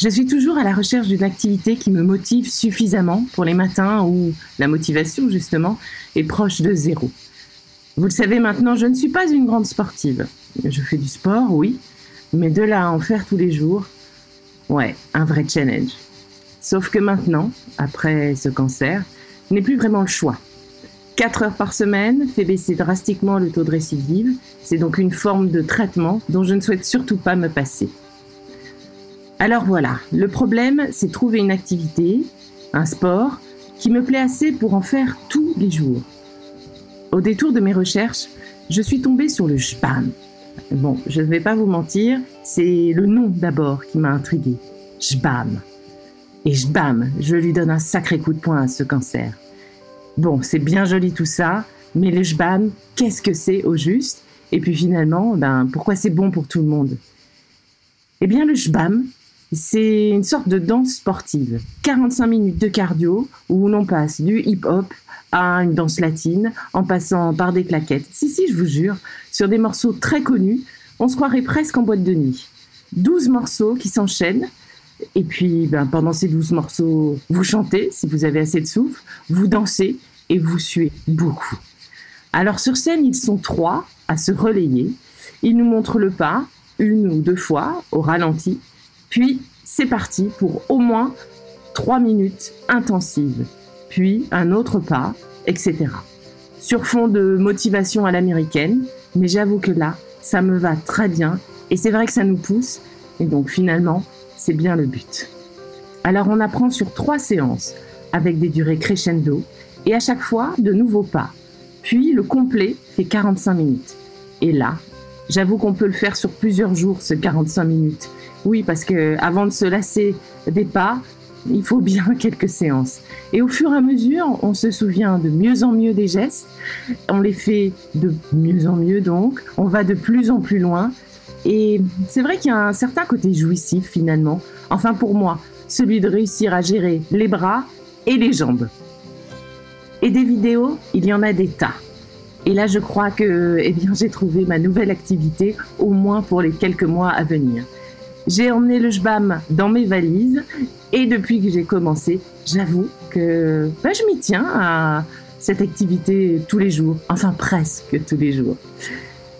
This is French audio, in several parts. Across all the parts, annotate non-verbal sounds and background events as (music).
Je suis toujours à la recherche d'une activité qui me motive suffisamment pour les matins où la motivation, justement, est proche de zéro. Vous le savez maintenant, je ne suis pas une grande sportive. Je fais du sport, oui, mais de là à en faire tous les jours, ouais, un vrai challenge. Sauf que maintenant, après ce cancer, je n'ai plus vraiment le choix. 4 heures par semaine fait baisser drastiquement le taux de récidive. C'est donc une forme de traitement dont je ne souhaite surtout pas me passer. Alors voilà, le problème, c'est trouver une activité, un sport, qui me plaît assez pour en faire tous les jours. Au détour de mes recherches, je suis tombée sur le JBAM. Bon, je ne vais pas vous mentir, c'est le nom d'abord qui m'a intriguée. JBAM. Et JBAM, je lui donne un sacré coup de poing à ce cancer. Bon, c'est bien joli tout ça, mais le JBAM, qu'est-ce que c'est au juste? Et puis finalement, ben, pourquoi c'est bon pour tout le monde? Eh bien, le JBAM, c'est une sorte de danse sportive. 45 minutes de cardio où l'on passe du hip-hop à une danse latine en passant par des claquettes. Si, si, je vous jure, sur des morceaux très connus, on se croirait presque en boîte de nuit. 12 morceaux qui s'enchaînent et puis, ben, pendant ces douze morceaux, vous chantez si vous avez assez de souffle, vous dansez et vous suez beaucoup. Alors sur scène, ils sont trois à se relayer. Ils nous montrent le pas une ou deux fois au ralenti. Puis c'est parti pour au moins trois minutes intensives. Puis un autre pas, etc. Sur fond de motivation à l'américaine, mais j'avoue que là, ça me va très bien. Et c'est vrai que ça nous pousse. Et donc finalement, c'est bien le but. Alors on apprend sur trois séances, avec des durées crescendo, et à chaque fois de nouveaux pas. Puis le complet fait 45 minutes. Et là, j'avoue qu'on peut le faire sur plusieurs jours, ce 45 minutes. Oui, parce que avant de se lasser des pas, il faut bien (laughs) quelques séances. Et au fur et à mesure, on se souvient de mieux en mieux des gestes, on les fait de mieux en mieux donc, on va de plus en plus loin, et c'est vrai qu'il y a un certain côté jouissif finalement, enfin pour moi, celui de réussir à gérer les bras et les jambes. Et des vidéos, il y en a des tas. Et là, je crois que eh j'ai trouvé ma nouvelle activité, au moins pour les quelques mois à venir. J'ai emmené le JBAM dans mes valises et depuis que j'ai commencé, j'avoue que bah, je m'y tiens à cette activité tous les jours, enfin presque tous les jours.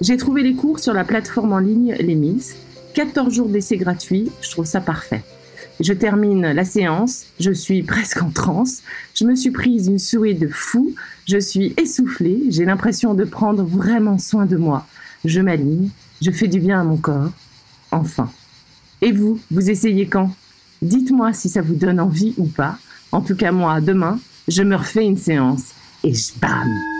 J'ai trouvé les cours sur la plateforme en ligne Les Mills. 14 jours d'essai gratuit, je trouve ça parfait. Je termine la séance, je suis presque en transe, je me suis prise une souhait de fou, je suis essoufflée, j'ai l'impression de prendre vraiment soin de moi. Je m'aligne, je fais du bien à mon corps. Enfin. Et vous, vous essayez quand? Dites-moi si ça vous donne envie ou pas. En tout cas, moi, demain, je me refais une séance. Et je bam